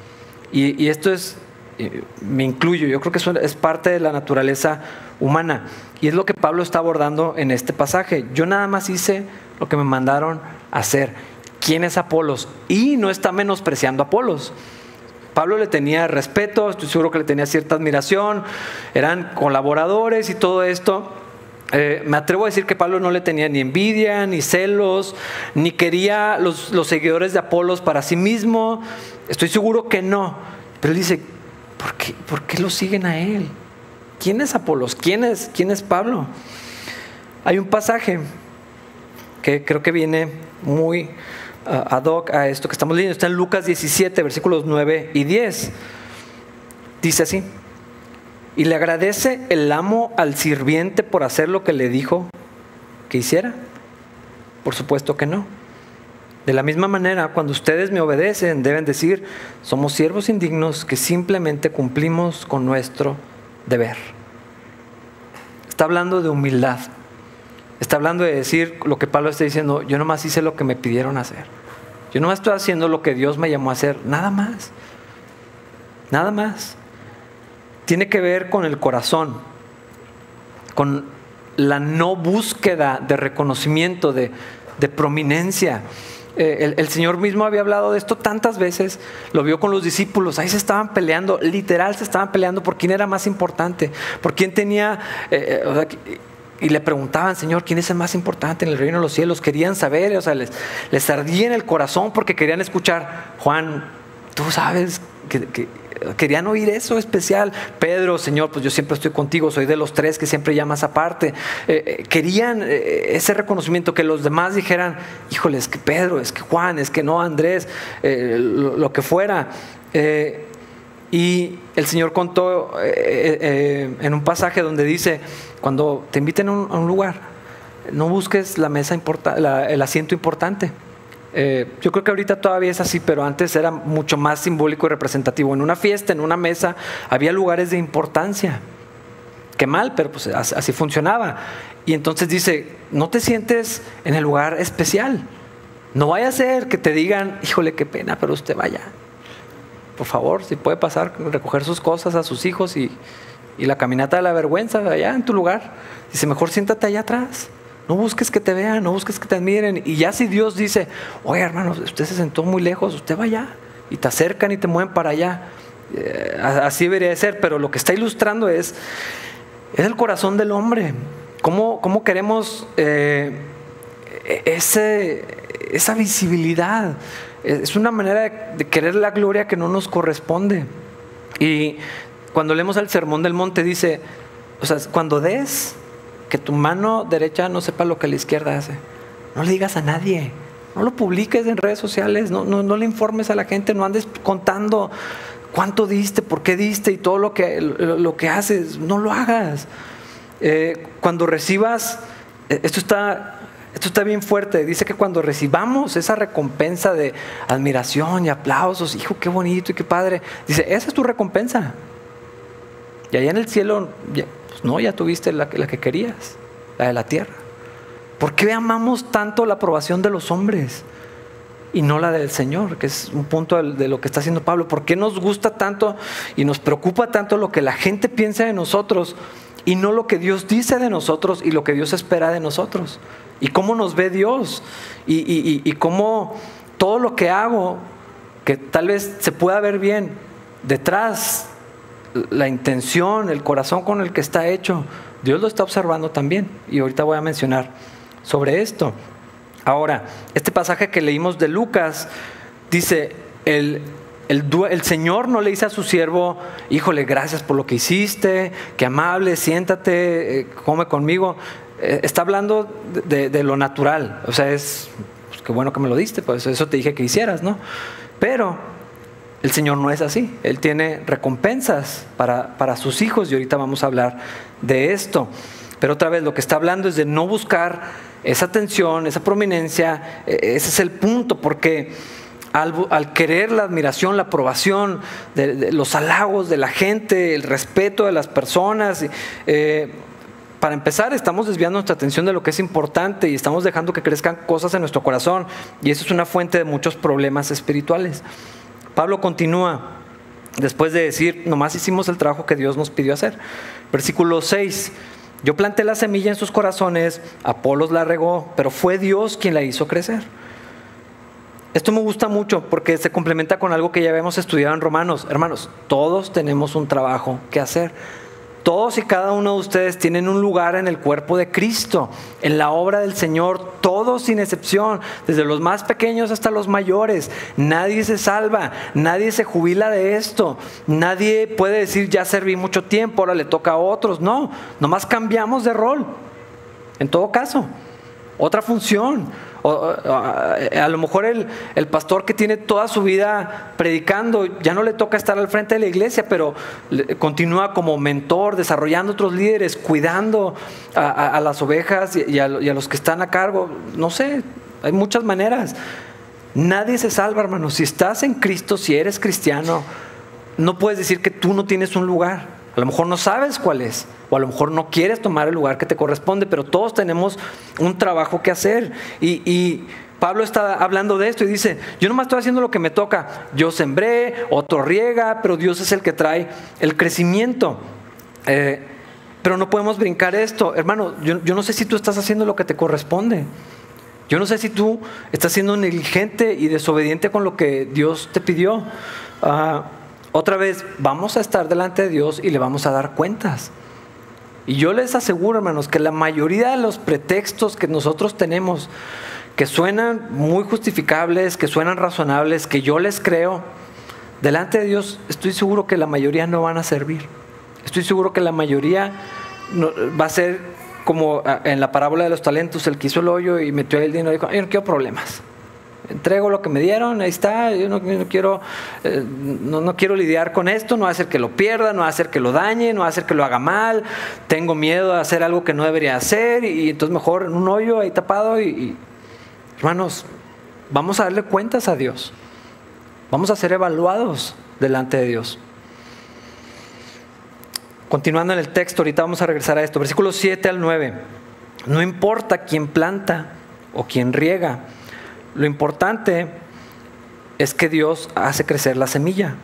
Y, esto es, eh, me incluyo, yo creo que eso es parte de la naturaleza humana. Y es lo que Pablo está abordando en este pasaje. Yo nada más hice lo que me mandaron a hacer. ¿Quién es Apolos? Y no está menospreciando a Apolos. Pablo le tenía respeto, estoy seguro que le tenía cierta admiración, eran colaboradores y todo esto. Eh, me atrevo a decir que Pablo no le tenía ni envidia, ni celos, ni quería los, seguidores de Apolos para sí mismo. Estoy seguro que no. Pero él dice, ¿por qué, ¿por qué lo siguen a él? ¿Quién es Apolos? ¿Quién es, quién es Pablo? Hay un pasaje que creo que viene muy ad hoc a esto que estamos leyendo. Está en Lucas 17, versículos 9 y 10. Dice así. ¿Y le agradece el amo al sirviente por hacer lo que le dijo que hiciera? Por supuesto que no. De la misma manera, cuando ustedes me obedecen, deben decir, somos siervos indignos que simplemente cumplimos con nuestro deber. Está hablando de humildad. Está hablando de decir lo que Pablo está diciendo, yo nomás hice lo que me pidieron hacer. Yo nomás estoy haciendo lo que Dios me llamó a hacer, nada más. Nada más tiene que ver con el corazón, con la no búsqueda de reconocimiento, de, prominencia. Eh, el, Señor mismo había hablado de esto tantas veces, lo vio con los discípulos, ahí se estaban peleando, literal se estaban peleando por quién era más importante, por quién tenía... Eh, eh, y le preguntaban, Señor, ¿quién es el más importante en el reino de los cielos? Querían saber, o sea, les, les ardía en el corazón porque querían escuchar, Juan, tú sabes que, querían oír eso especial. Pedro, Señor, pues yo siempre estoy contigo, soy de los tres que siempre llamas aparte. Eh, eh, querían eh, ese reconocimiento, que los demás dijeran, híjole, es que Pedro, es que Juan, es que no Andrés, lo, que fuera. y el Señor contó en un pasaje donde dice, cuando te inviten a un, lugar, no busques la mesa el asiento importante eh, yo creo que ahorita todavía es así, pero antes era mucho más simbólico y representativo. En una fiesta, en una mesa, había lugares de importancia. Qué mal, pero pues así funcionaba. Y entonces dice, no te sientes en el lugar especial. No vaya a ser que te digan, híjole, qué pena, pero usted vaya. Por favor, si puede pasar, recoger sus cosas a sus hijos y, y la caminata de la vergüenza allá en tu lugar. Dice, mejor siéntate allá atrás. No busques que te vean, no busques que te admiren. Y ya si Dios dice, oye hermano, usted se sentó muy lejos, usted va allá. Y te acercan y te mueven para allá. Eh, así debería de ser, pero lo que está ilustrando es, es el corazón del hombre. ¿Cómo, cómo queremos eh, ese, esa visibilidad? Es una manera de querer la gloria que no nos corresponde. Y cuando leemos el Sermón del Monte dice, o sea, cuando des, que tu mano derecha no sepa lo que la izquierda hace. No le digas a nadie. No lo publiques en redes sociales, no, no, le informes a la gente, no andes contando cuánto diste, por qué diste y todo lo que, lo, que haces. No lo hagas. Eh, cuando recibas, eh, esto está, esto está bien fuerte, dice que cuando recibamos esa recompensa de admiración y aplausos, hijo, qué bonito y qué padre, dice, esa es tu recompensa. Y allá en el cielo, no, ya tuviste la, la que querías, la de la tierra. ¿Por qué amamos tanto la aprobación de los hombres y no la del Señor? Que es un punto de lo que está haciendo Pablo. ¿Por qué nos gusta tanto y nos preocupa tanto lo que la gente piensa de nosotros y no lo que Dios dice de nosotros y lo que Dios espera de nosotros? ¿Y cómo nos ve Dios? Y, y, y cómo todo lo que hago, que tal vez se pueda ver bien, detrás la intención, el corazón con el que está hecho, Dios lo está observando también. Y ahorita voy a mencionar sobre esto. Ahora, este pasaje que leímos de Lucas dice, el, el, Señor no le dice a su siervo, híjole, gracias por lo que hiciste, que amable, siéntate, eh, come conmigo. Eh, está hablando de, lo natural, o sea, es, pues, qué bueno que me lo diste, pues eso te dije que hicieras, ¿no? Pero el Señor no es así. Él tiene recompensas para, para, sus hijos y ahorita vamos a hablar de esto. Pero otra vez lo que está hablando es de no buscar esa atención, esa prominencia. E, ese es el punto, porque al, querer la admiración, la aprobación, los halagos de la gente, el respeto de las personas, eh, para empezar, estamos desviando nuestra atención de lo que es importante y estamos dejando que crezcan cosas en nuestro corazón. Y eso es una fuente de muchos problemas espirituales. Pablo continúa después de decir, nomás hicimos el trabajo que Dios nos pidió hacer. Versículo 6, yo planté la semilla en sus corazones, Apolos la regó, pero fue Dios quien la hizo crecer. Esto me gusta mucho porque se complementa con algo que ya habíamos estudiado en Romanos. Hermanos, todos tenemos un trabajo que hacer. Todos y cada uno de ustedes tienen un lugar en el cuerpo de Cristo, en la obra del Señor, todos sin excepción, desde los más pequeños hasta los mayores. Nadie se salva, nadie se jubila de esto, nadie puede decir ya serví mucho tiempo, ahora le toca a otros. No, nomás cambiamos de rol. En todo caso, otra función. A lo mejor el, el, pastor que tiene toda su vida predicando, ya no le toca estar al frente de la iglesia, pero continúa como mentor, desarrollando otros líderes, cuidando a, las ovejas y y a los que están a cargo. No sé, hay muchas maneras. Nadie se salva, hermano. Si estás en Cristo, si eres cristiano, no puedes decir que tú no tienes un lugar. A lo mejor no sabes cuál es, o a lo mejor no quieres tomar el lugar que te corresponde, pero todos tenemos un trabajo que hacer. Y, Pablo está hablando de esto y dice, yo nomás estoy haciendo lo que me toca. Yo sembré, otro riega, pero Dios es el que trae el crecimiento. Eh, pero no podemos brincar esto. Hermano, yo, no sé si tú estás haciendo lo que te corresponde. Yo no sé si tú estás siendo negligente y desobediente con lo que Dios te pidió. Ah, otra vez, vamos a estar delante de Dios y le vamos a dar cuentas. Y yo les aseguro, hermanos, que la mayoría de los pretextos que nosotros tenemos, que suenan muy justificables, que suenan razonables, que yo les creo, delante de Dios estoy seguro que la mayoría no van a servir. Estoy seguro que la mayoría va a ser como en la parábola de los talentos, el que hizo el hoyo y metió el dinero y dijo, yo no quiero problemas entrego lo que me dieron, ahí está, yo no, quiero, eh, no, quiero lidiar con esto, no va a hacer que lo pierda, no va a hacer que lo dañe, no va a hacer que lo haga mal, tengo miedo de hacer algo que no debería hacer y, entonces mejor en un hoyo ahí tapado y, hermanos, vamos a darle cuentas a Dios, vamos a ser evaluados delante de Dios. Continuando en el texto, ahorita vamos a regresar a esto, versículos 7 al 9. No importa quién planta o quién riega, lo importante es que Dios hace crecer la semilla.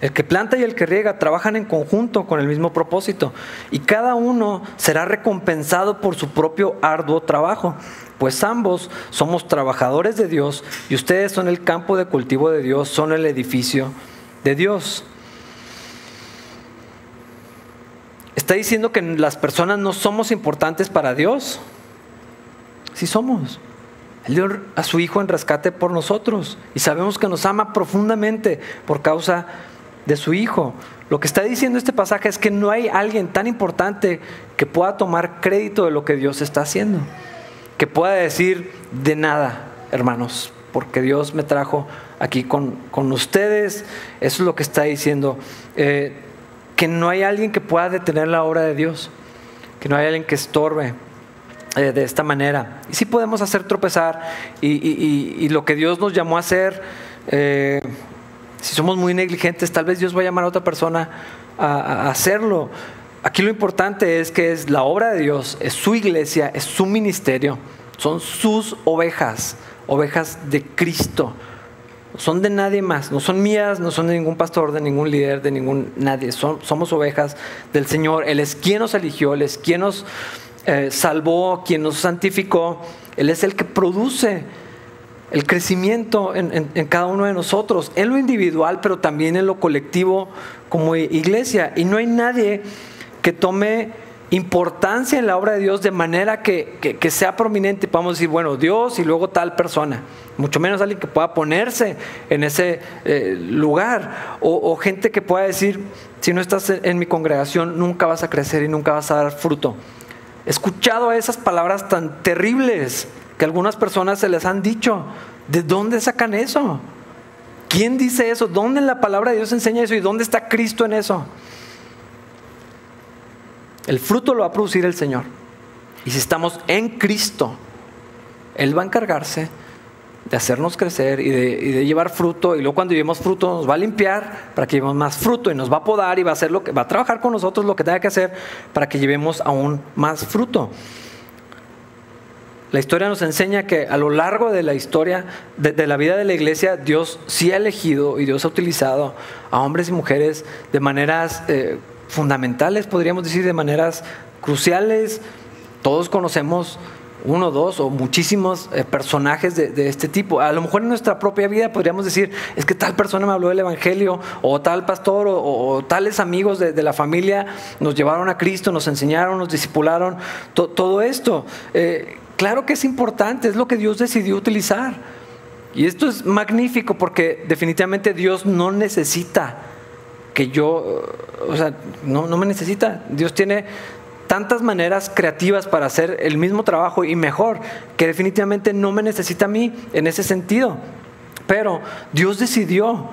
El que planta y el que riega trabajan en conjunto con el mismo propósito y cada uno será recompensado por su propio arduo trabajo, pues ambos somos trabajadores de Dios y ustedes son el campo de cultivo de Dios, son el edificio de Dios. ¿Está diciendo que las personas no somos importantes para Dios? Sí somos. Él dio a su Hijo en rescate por nosotros y sabemos que nos ama profundamente por causa de su Hijo. Lo que está diciendo este pasaje es que no hay alguien tan importante que pueda tomar crédito de lo que Dios está haciendo, que pueda decir de nada, hermanos, porque Dios me trajo aquí con, ustedes. Eso es lo que está diciendo. Eh, que no hay alguien que pueda detener la obra de Dios, que no hay alguien que estorbe. Eh, de esta manera. Y sí podemos hacer tropezar y, lo que Dios nos llamó a hacer, eh, si somos muy negligentes, tal vez Dios va a llamar a otra persona a, hacerlo. Aquí lo importante es que es la obra de Dios, es su iglesia, es su ministerio, son sus ovejas, ovejas de Cristo. Son de nadie más, no son mías, no son de ningún pastor, de ningún líder, de ningún nadie. somos ovejas del Señor. Él es quien nos eligió, Él es quien nos, eh, salvó, quien nos santificó, Él es el que produce el crecimiento en, cada uno de nosotros, en lo individual, pero también en lo colectivo como iglesia. Y no hay nadie que tome importancia en la obra de Dios de manera que, sea prominente. Podemos decir, bueno, Dios y luego tal persona. Mucho menos alguien que pueda ponerse en ese eh, lugar. o, gente que pueda decir, si no estás en mi congregación, nunca vas a crecer y nunca vas a dar fruto escuchado esas palabras tan terribles que algunas personas se les han dicho. ¿De dónde sacan eso? ¿Quién dice eso? ¿Dónde en la palabra de Dios enseña eso? ¿Y dónde está Cristo en eso? El fruto lo va a producir el Señor. Y si estamos en Cristo, Él va a encargarse de hacernos crecer y de, llevar fruto. Y luego cuando llevemos fruto nos va a limpiar para que llevemos más fruto y nos va a podar y va a hacer lo que va a trabajar con nosotros lo que tenga que hacer para que llevemos aún más fruto. La historia nos enseña que a lo largo de la historia de, la vida de la iglesia, Dios sí ha elegido y Dios ha utilizado a hombres y mujeres de maneras eh, fundamentales, podríamos decir, de maneras cruciales. Todos conocemos uno, dos o muchísimos eh, personajes de, este tipo. A lo mejor en nuestra propia vida podríamos decir, es que tal persona me habló del Evangelio, o tal pastor, o, tales amigos de, la familia nos llevaron a Cristo, nos enseñaron, nos discipularon, todo esto. Eh, claro que es importante, es lo que Dios decidió utilizar. Y esto es magnífico porque definitivamente Dios no necesita que yo, o sea, no, no me necesita. Dios tiene tantas maneras creativas para hacer el mismo trabajo y mejor, que definitivamente no me necesita a mí en ese sentido. Pero Dios decidió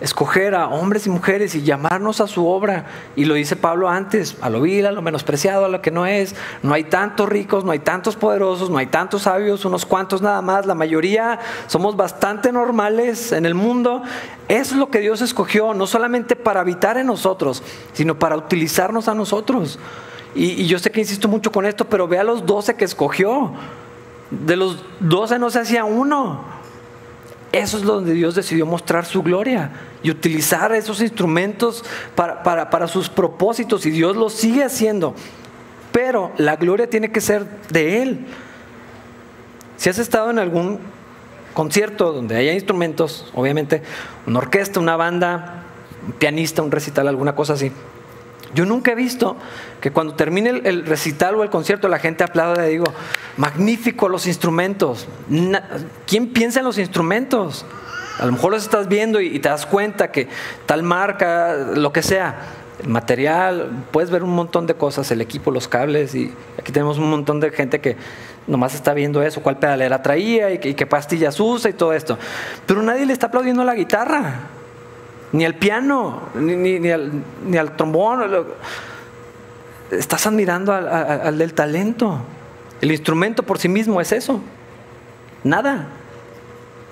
escoger a hombres y mujeres y llamarnos a su obra. Y lo dice Pablo antes, a lo vil, a lo menospreciado, a lo que no es. No hay tantos ricos, no hay tantos poderosos, no hay tantos sabios, unos cuantos nada más. La mayoría somos bastante normales en el mundo. Es lo que Dios escogió, no solamente para habitar en nosotros, sino para utilizarnos a nosotros. Y, yo sé que insisto mucho con esto, pero ve a los doce que escogió. De los doce no se hacía uno. Eso es donde Dios decidió mostrar su gloria y utilizar esos instrumentos para, para, sus propósitos y Dios lo sigue haciendo. Pero la gloria tiene que ser de Él. Si has estado en algún concierto donde haya instrumentos, obviamente una orquesta, una banda, un pianista, un recital, alguna cosa así, Yo nunca he visto que cuando termine el, recital o el concierto la gente aplauda y digo, magnífico los instrumentos. ¿Quién piensa en los instrumentos? A lo mejor los estás viendo y, te das cuenta que tal marca, lo que sea, el material, puedes ver un montón de cosas, el equipo, los cables, y aquí tenemos un montón de gente que nomás está viendo eso, cuál pedalera traía y, qué pastillas usa y todo esto. Pero nadie le está aplaudiendo la guitarra, ni al piano, ni, al, trombón. Estás admirando al del talento. El instrumento por sí mismo es eso. Nada.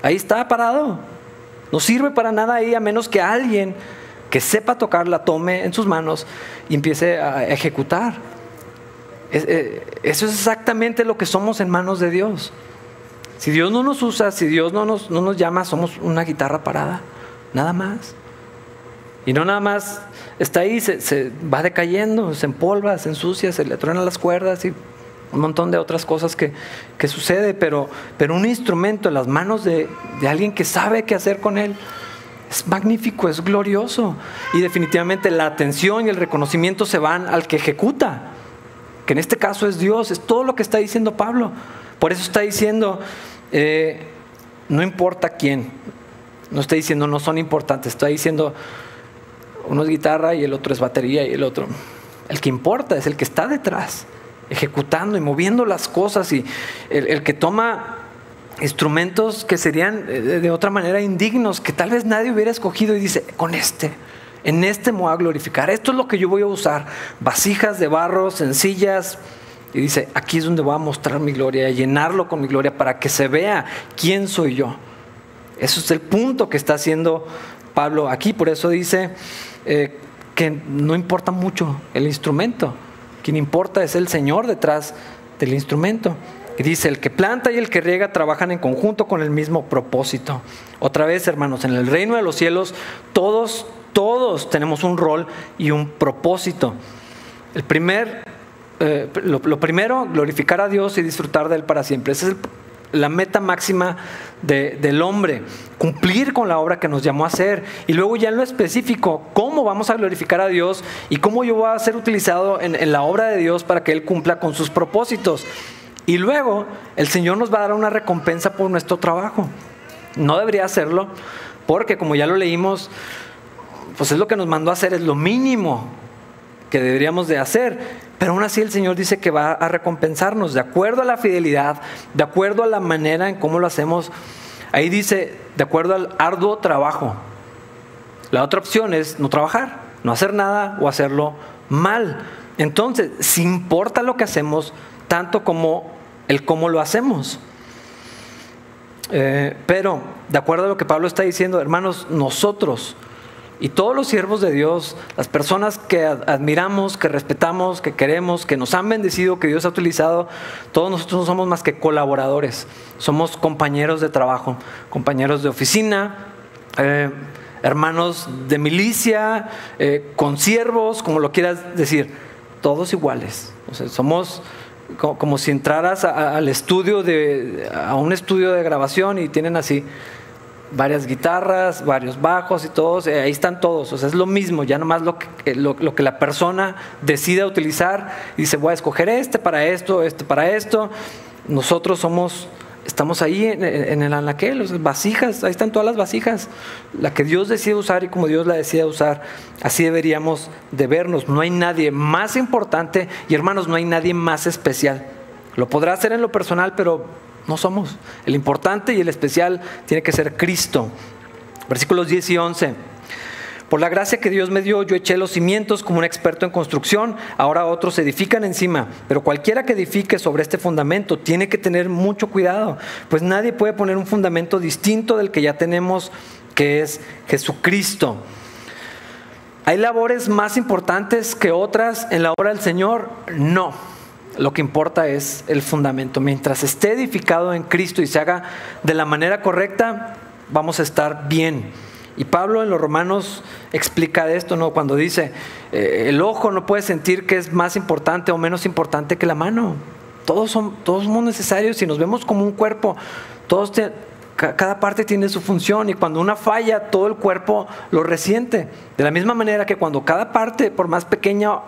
Ahí está parado. No sirve para nada ahí a menos que alguien que sepa tocar la tome en sus manos y empiece a ejecutar. Eh, eso es exactamente lo que somos en manos de Dios. Si Dios no nos usa, si Dios no nos, no nos llama, somos una guitarra parada, nada más. Y no nada más está ahí, se, va decayendo, se empolva, se ensucia, se le truenan las cuerdas y un montón de otras cosas que, que sucede, pero, pero un instrumento en las manos de, de alguien que sabe qué hacer con él es magnífico, es glorioso. Y definitivamente la atención y el reconocimiento se van al que ejecuta que en este caso es Dios, es todo lo que está diciendo Pablo. Por eso está diciendo, eh, no importa quién, no está diciendo no son importantes, está diciendo uno es guitarra y el otro es batería y el otro. El que importa es el que está detrás, ejecutando y moviendo las cosas y el que toma instrumentos que serían eh, de otra manera indignos, que tal vez nadie hubiera escogido y dice, con este en este me voy a glorificar. Esto es lo que yo voy a usar. Vasijas de barro sencillas. Y dice, aquí es donde voy a mostrar mi gloria, llenarlo con mi gloria para que se vea quién soy yo. Eso es el punto que está haciendo Pablo aquí. Por eso dice eh, que no importa mucho el instrumento. Quien importa es el Señor detrás del instrumento. Y dice, el que planta y el que riega trabajan en conjunto con el mismo propósito. Otra vez, hermanos, en el reino de los cielos todos todos tenemos un rol y un propósito. El primer, eh, lo, primero, glorificar a Dios y disfrutar de Él para siempre. Esa es la meta máxima del hombre, cumplir con la obra que nos llamó a hacer. Y luego ya en lo específico, cómo vamos a glorificar a Dios y cómo yo voy a ser utilizado en, en la obra de Dios para que Él cumpla con sus propósitos. Y luego el Señor nos va a dar una recompensa por nuestro trabajo. No debería hacerlo, porque como ya lo leímos, pues es lo que nos mandó a hacer, es lo mínimo que deberíamos de hacer. Pero aún así el Señor dice que va a recompensarnos de acuerdo a la fidelidad, de acuerdo a la manera en cómo lo hacemos. Ahí dice, de acuerdo al arduo trabajo. La otra opción es no trabajar, no hacer nada o hacerlo mal. Entonces, si importa lo que hacemos, tanto como el cómo lo hacemos. Eh, pero, de acuerdo a lo que Pablo está diciendo, hermanos, nosotros y todos los siervos de Dios, las personas que admiramos, que respetamos, que queremos, que nos han bendecido, que Dios ha utilizado, todos nosotros no somos más que colaboradores, somos compañeros de trabajo, compañeros de oficina, eh, hermanos de milicia, eh, consiervos, como lo quieras decir, todos iguales. O sea, somos como, si entraras al estudio de, a un estudio de grabación y tienen así varias guitarras, varios bajos y todos, eh, ahí están todos, o sea, es lo mismo, ya nomás lo que, eh, lo, que la persona decida utilizar y dice, voy a escoger este para esto, este para esto, nosotros somos, estamos ahí en, el anaquel, los vasijas, ahí están todas las vasijas, la que Dios decide usar y como Dios la decide usar, así deberíamos de vernos, no hay nadie más importante y hermanos, no hay nadie más especial, lo podrá hacer en lo personal, pero no somos. El importante y el especial tiene que ser Cristo. Versículos 10 y 11. Por la gracia que Dios me dio, yo eché los cimientos como un experto en construcción, ahora otros edifican encima, pero cualquiera que edifique sobre este fundamento tiene que tener mucho cuidado, pues nadie puede poner un fundamento distinto del que ya tenemos, que es Jesucristo. ¿Hay labores más importantes que otras en la obra del Señor? No. Lo que importa es el fundamento. Mientras esté edificado en Cristo y se haga de la manera correcta, vamos a estar bien. Y Pablo en los Romanos explica esto, ¿no? Cuando dice, eh, el ojo no puede sentir que es más importante o menos importante que la mano. Todos, son, todos somos necesarios y nos vemos como un cuerpo. Todos cada parte tiene su función y cuando una falla, todo el cuerpo lo resiente. De la misma manera que cuando cada parte, por más pequeña,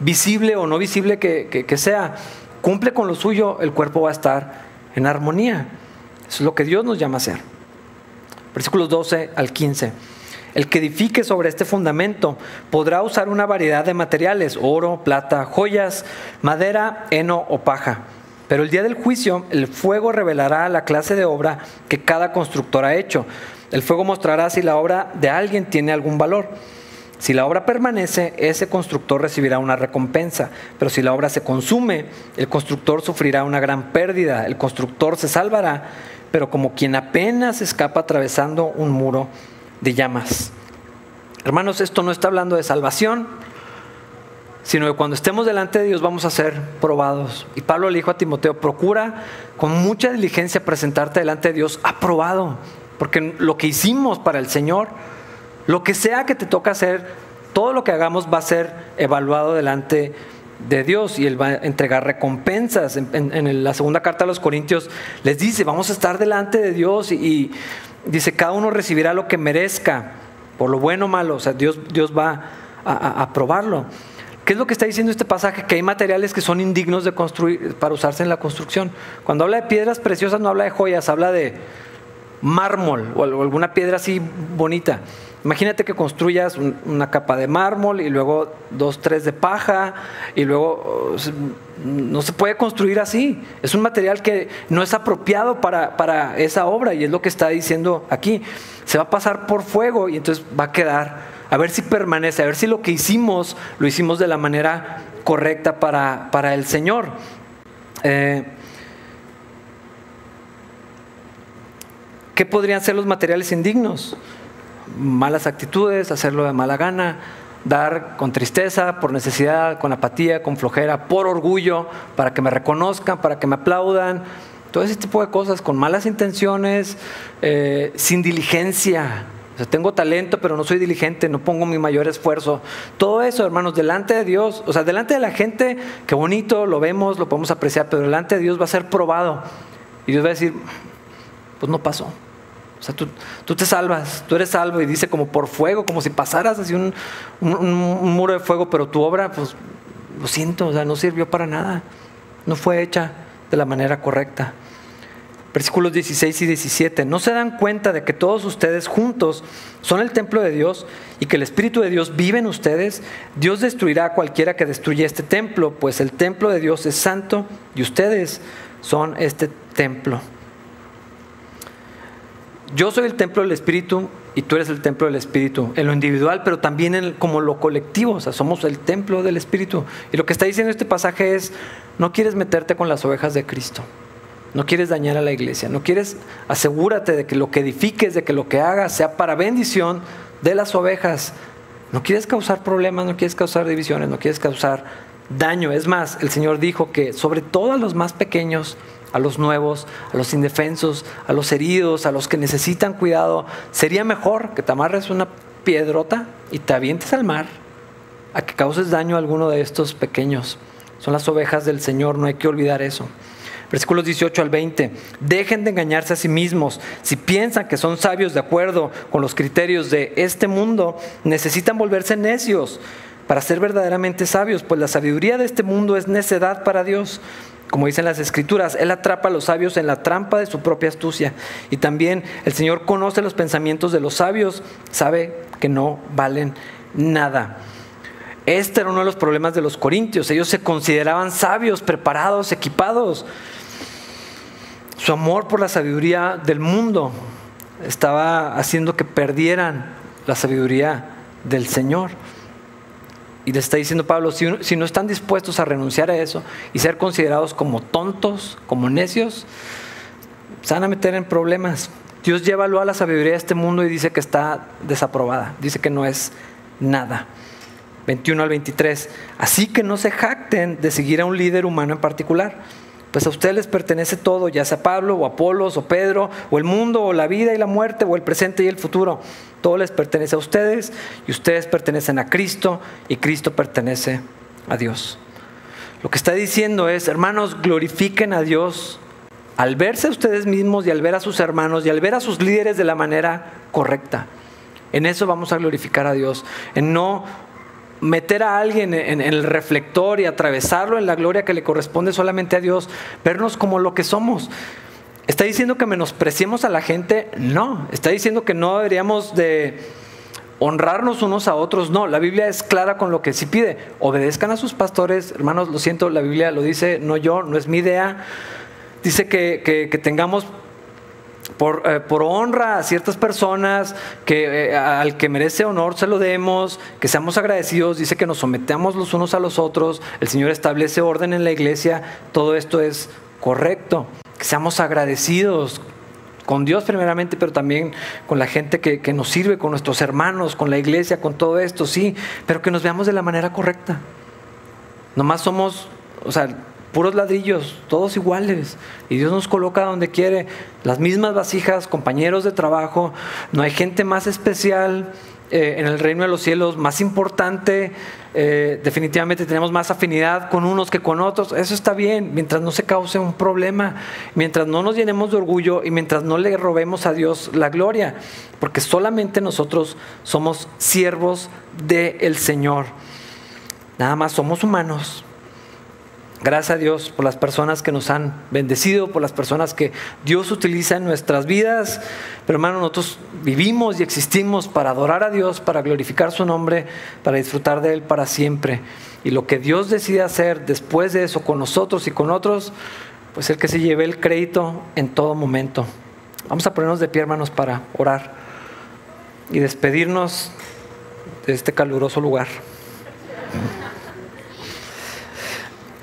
visible o no visible que, sea, cumple con lo suyo, el cuerpo va a estar en armonía. Es lo que Dios nos llama a hacer. Versículos 12 al 15. El que edifique sobre este fundamento podrá usar una variedad de materiales, oro, plata, joyas, madera, heno o paja. Pero el día del juicio el fuego revelará la clase de obra que cada constructor ha hecho. El fuego mostrará si la obra de alguien tiene algún valor. Si la obra permanece, ese constructor recibirá una recompensa, pero si la obra se consume, el constructor sufrirá una gran pérdida, el constructor se salvará, pero como quien apenas escapa atravesando un muro de llamas. Hermanos, esto no está hablando de salvación, sino que cuando estemos delante de Dios vamos a ser probados. Y Pablo le dijo a Timoteo, procura con mucha diligencia presentarte delante de Dios aprobado, porque lo que hicimos para el Señor, lo que sea que te toca hacer, todo lo que hagamos va a ser evaluado delante de Dios y Él va a entregar recompensas. En, la segunda carta a los Corintios les dice, vamos a estar delante de Dios y dice, cada uno recibirá lo que merezca, por lo bueno o malo, o sea, Dios, Dios va a, a, probarlo. ¿Qué es lo que está diciendo este pasaje? Que hay materiales que son indignos de construir para usarse en la construcción. Cuando habla de piedras preciosas no habla de joyas, habla de mármol o alguna piedra así bonita. Imagínate que construyas una capa de mármol y luego dos, tres de paja y luego no se puede construir así. Es un material que no es apropiado para, para esa obra y es lo que está diciendo aquí. Se va a pasar por fuego y entonces va a quedar, a ver si permanece, a ver si lo que hicimos lo hicimos de la manera correcta para, para el Señor. Eh, ¿Qué podrían ser los materiales indignos? Malas actitudes, hacerlo de mala gana, dar con tristeza, por necesidad, con apatía, con flojera, por orgullo, para que me reconozcan, para que me aplaudan, todo ese tipo de cosas, con malas intenciones, eh, sin diligencia. O sea, tengo talento, pero no soy diligente, no pongo mi mayor esfuerzo. Todo eso, hermanos, delante de Dios, o sea, delante de la gente, qué bonito, lo vemos, lo podemos apreciar, pero delante de Dios va a ser probado. Y Dios va a decir, pues no pasó. O sea, tú, te salvas, tú eres salvo y dice como por fuego, como si pasaras así un, muro de fuego, pero tu obra, pues lo siento, o sea, no sirvió para nada, no fue hecha de la manera correcta. Versículos 16 y 17. ¿No se dan cuenta de que todos ustedes juntos son el templo de Dios y que el Espíritu de Dios vive en ustedes? Dios destruirá a cualquiera que destruya este templo, pues el templo de Dios es santo y ustedes son este templo. Yo soy el templo del Espíritu y tú eres el templo del Espíritu, en lo individual, pero también como lo colectivo, o sea, somos el templo del Espíritu. Y lo que está diciendo este pasaje es, no quieres meterte con las ovejas de Cristo, no quieres dañar a la iglesia, no quieres, asegúrate de que lo que edifiques, de que lo que hagas sea para bendición de las ovejas. No quieres causar problemas, no quieres causar divisiones, no quieres causar daño. Es más, el Señor dijo que sobre todo a los más pequeños, a los nuevos, a los indefensos, a los heridos, a los que necesitan cuidado. Sería mejor que te amarres una piedrota y te avientes al mar a que causes daño a alguno de estos pequeños. Son las ovejas del Señor, no hay que olvidar eso. Versículos 18 al 20. Dejen de engañarse a sí mismos. Si piensan que son sabios de acuerdo con los criterios de este mundo, necesitan volverse necios para ser verdaderamente sabios, pues la sabiduría de este mundo es necedad para Dios. Como dicen las escrituras, Él atrapa a los sabios en la trampa de su propia astucia. Y también el Señor conoce los pensamientos de los sabios, sabe que no valen nada. Este era uno de los problemas de los corintios. Ellos se consideraban sabios, preparados, equipados. Su amor por la sabiduría del mundo estaba haciendo que perdieran la sabiduría del Señor. Y le está diciendo Pablo, si, no están dispuestos a renunciar a eso y ser considerados como tontos, como necios, se van a meter en problemas. Dios llévalo a la sabiduría de este mundo y dice que está desaprobada, dice que no es nada. 21 al 23. Así que no se jacten de seguir a un líder humano en particular pues a ustedes les pertenece todo, ya sea Pablo o Apolos o Pedro o el mundo o la vida y la muerte o el presente y el futuro. Todo les pertenece a ustedes y ustedes pertenecen a Cristo y Cristo pertenece a Dios. Lo que está diciendo es, hermanos, glorifiquen a Dios al verse a ustedes mismos y al ver a sus hermanos y al ver a sus líderes de la manera correcta. En eso vamos a glorificar a Dios, en no meter a alguien en, el reflector y atravesarlo en la gloria que le corresponde solamente a Dios, vernos como lo que somos. ¿Está diciendo que menospreciemos a la gente? No. ¿Está diciendo que no deberíamos de honrarnos unos a otros? No. La Biblia es clara con lo que sí pide. Obedezcan a sus pastores. Hermanos, lo siento, la Biblia lo dice, no yo, no es mi idea. Dice que, que tengamos eh, por, honra a ciertas personas, que eh, al que merece honor se lo demos, que seamos agradecidos, dice que nos sometamos los unos a los otros, el Señor establece orden en la iglesia, todo esto es correcto, que seamos agradecidos con Dios primeramente, pero también con la gente que, que nos sirve, con nuestros hermanos, con la iglesia, con todo esto, sí, pero que nos veamos de la manera correcta. Nomás somos, o sea, puros ladrillos, todos iguales. Y Dios nos coloca donde quiere, las mismas vasijas, compañeros de trabajo, no hay gente más especial eh, en el reino de los cielos, más importante, eh, definitivamente tenemos más afinidad con unos que con otros, eso está bien, mientras no se cause un problema, mientras no nos llenemos de orgullo y mientras no le robemos a Dios la gloria, porque solamente nosotros somos siervos del Señor. Nada más somos humanos, Gracias a Dios por las personas que nos han bendecido, por las personas que Dios utiliza en nuestras vidas. Pero hermano, nosotros vivimos y existimos para adorar a Dios, para glorificar su nombre, para disfrutar de Él para siempre. Y lo que Dios decide hacer después de eso con nosotros y con otros, pues el que se lleve el crédito en todo momento. Vamos a ponernos de pie, hermanos, para orar y despedirnos de este caluroso lugar.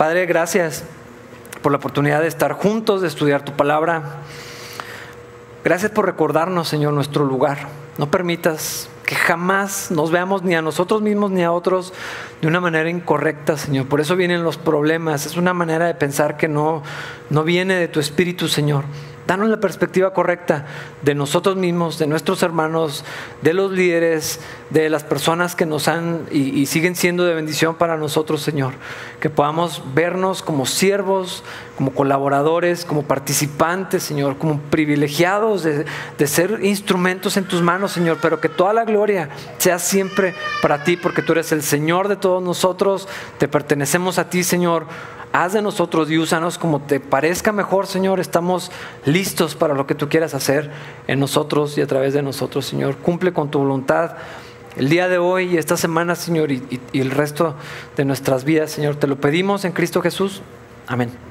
Padre, gracias por la oportunidad de estar juntos, de estudiar tu palabra. Gracias por recordarnos, Señor, nuestro lugar. No permitas que jamás nos veamos ni a nosotros mismos ni a otros de una manera incorrecta, Señor. Por eso vienen los problemas. Es una manera de pensar que no, no viene de tu espíritu, Señor. Danos la perspectiva correcta de nosotros mismos, de nuestros hermanos, de los líderes, de las personas que nos han y, siguen siendo de bendición para nosotros, Señor. Que podamos vernos como siervos, como colaboradores, como participantes, Señor, como privilegiados de, de ser instrumentos en tus manos, Señor. Pero que toda la gloria sea siempre para ti, porque tú eres el Señor de todos nosotros. Te pertenecemos a ti, Señor haz de nosotros y úsanos como te parezca mejor, Señor. Estamos listos para lo que tú quieras hacer en nosotros y a través de nosotros, Señor. Cumple con tu voluntad el día de hoy y esta semana, Señor, y, y el resto de nuestras vidas, Señor. Te lo pedimos en Cristo Jesús. Amén.